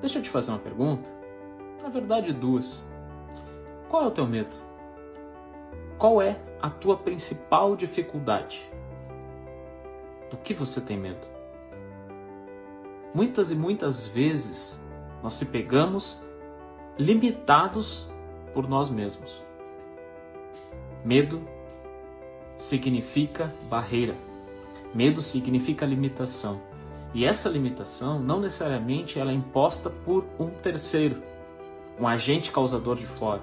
Deixa eu te fazer uma pergunta. Na verdade, duas. Qual é o teu medo? Qual é a tua principal dificuldade? Do que você tem medo? Muitas e muitas vezes nós se pegamos limitados por nós mesmos. Medo significa barreira. Medo significa limitação. E essa limitação não necessariamente ela é imposta por um terceiro, um agente causador de fora.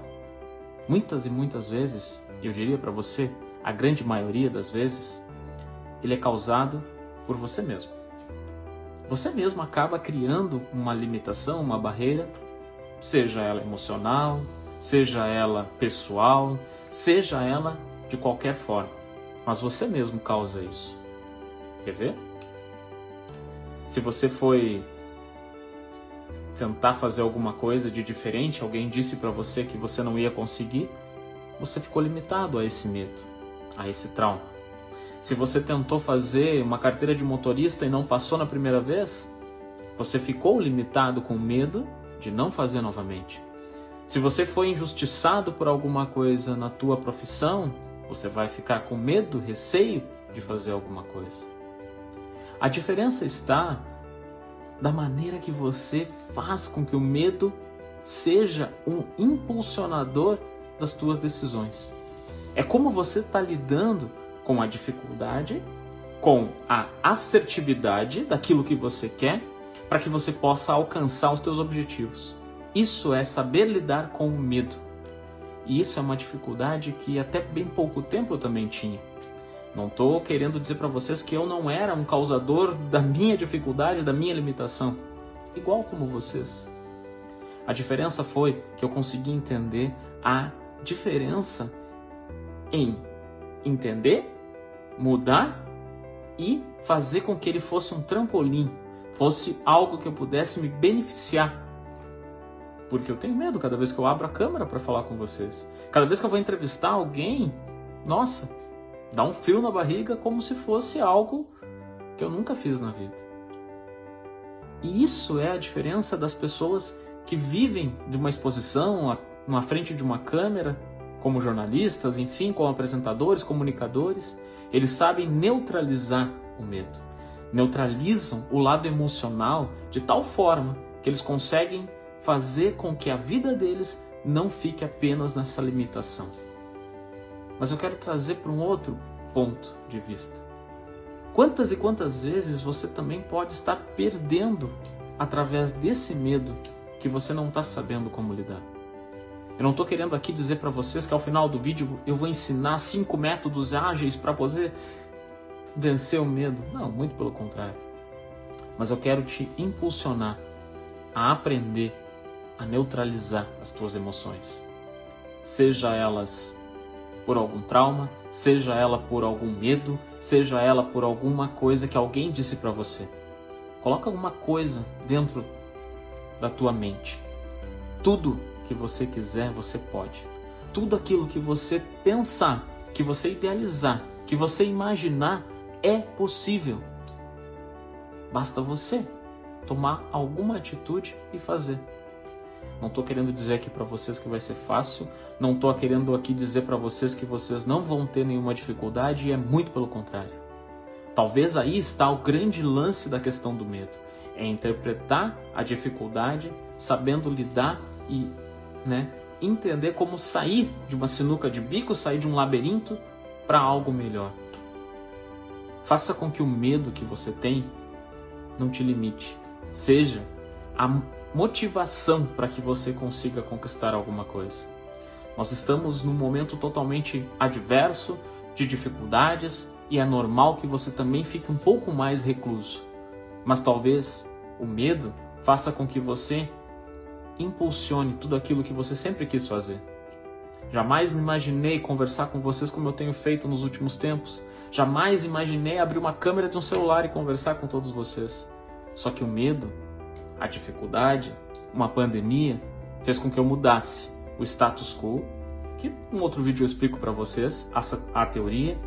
Muitas e muitas vezes, eu diria para você, a grande maioria das vezes, ele é causado por você mesmo. Você mesmo acaba criando uma limitação, uma barreira, seja ela emocional, seja ela pessoal, seja ela de qualquer forma. Mas você mesmo causa isso. Quer ver? Se você foi tentar fazer alguma coisa de diferente, alguém disse para você que você não ia conseguir, você ficou limitado a esse medo, a esse trauma. Se você tentou fazer uma carteira de motorista e não passou na primeira vez, você ficou limitado com medo de não fazer novamente. Se você foi injustiçado por alguma coisa na tua profissão, você vai ficar com medo, receio de fazer alguma coisa. A diferença está da maneira que você faz com que o medo seja um impulsionador das tuas decisões. É como você está lidando com a dificuldade, com a assertividade daquilo que você quer, para que você possa alcançar os teus objetivos. Isso é saber lidar com o medo. E isso é uma dificuldade que até bem pouco tempo eu também tinha. Não estou querendo dizer para vocês que eu não era um causador da minha dificuldade, da minha limitação, igual como vocês. A diferença foi que eu consegui entender a diferença em entender, mudar e fazer com que ele fosse um trampolim, fosse algo que eu pudesse me beneficiar. Porque eu tenho medo cada vez que eu abro a câmera para falar com vocês. Cada vez que eu vou entrevistar alguém, nossa, Dá um frio na barriga como se fosse algo que eu nunca fiz na vida. E isso é a diferença das pessoas que vivem de uma exposição, na frente de uma câmera, como jornalistas, enfim, como apresentadores, comunicadores. Eles sabem neutralizar o medo. Neutralizam o lado emocional de tal forma que eles conseguem fazer com que a vida deles não fique apenas nessa limitação. Mas eu quero trazer para um outro ponto de vista. Quantas e quantas vezes você também pode estar perdendo através desse medo que você não está sabendo como lidar? Eu não estou querendo aqui dizer para vocês que ao final do vídeo eu vou ensinar cinco métodos ágeis para poder vencer o medo. Não, muito pelo contrário. Mas eu quero te impulsionar a aprender a neutralizar as tuas emoções, seja elas por algum trauma, seja ela por algum medo, seja ela por alguma coisa que alguém disse para você. Coloca alguma coisa dentro da tua mente. Tudo que você quiser, você pode. Tudo aquilo que você pensar, que você idealizar, que você imaginar, é possível. Basta você tomar alguma atitude e fazer. Não estou querendo dizer aqui para vocês que vai ser fácil, não estou querendo aqui dizer para vocês que vocês não vão ter nenhuma dificuldade, e é muito pelo contrário. Talvez aí está o grande lance da questão do medo, é interpretar a dificuldade, sabendo lidar e, né, entender como sair de uma sinuca de bico, sair de um labirinto para algo melhor. Faça com que o medo que você tem não te limite. Seja a motivação para que você consiga conquistar alguma coisa. Nós estamos num momento totalmente adverso, de dificuldades, e é normal que você também fique um pouco mais recluso. Mas talvez o medo faça com que você impulsione tudo aquilo que você sempre quis fazer. Jamais me imaginei conversar com vocês como eu tenho feito nos últimos tempos. Jamais imaginei abrir uma câmera de um celular e conversar com todos vocês. Só que o medo a dificuldade, uma pandemia, fez com que eu mudasse o status quo, que um outro vídeo eu explico para vocês a, a teoria,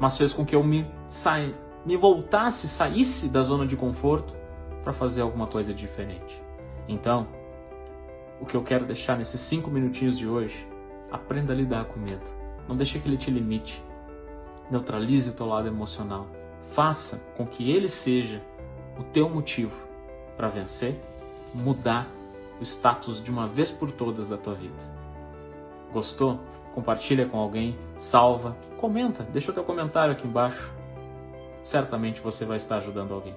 mas fez com que eu me saia, me voltasse, saísse da zona de conforto para fazer alguma coisa diferente. Então, o que eu quero deixar nesses cinco minutinhos de hoje, aprenda a lidar com medo. Não deixe que ele te limite. Neutralize o teu lado emocional. Faça com que ele seja o teu motivo para vencer, mudar o status de uma vez por todas da tua vida. Gostou? Compartilha com alguém, salva, comenta, deixa o teu comentário aqui embaixo. Certamente você vai estar ajudando alguém.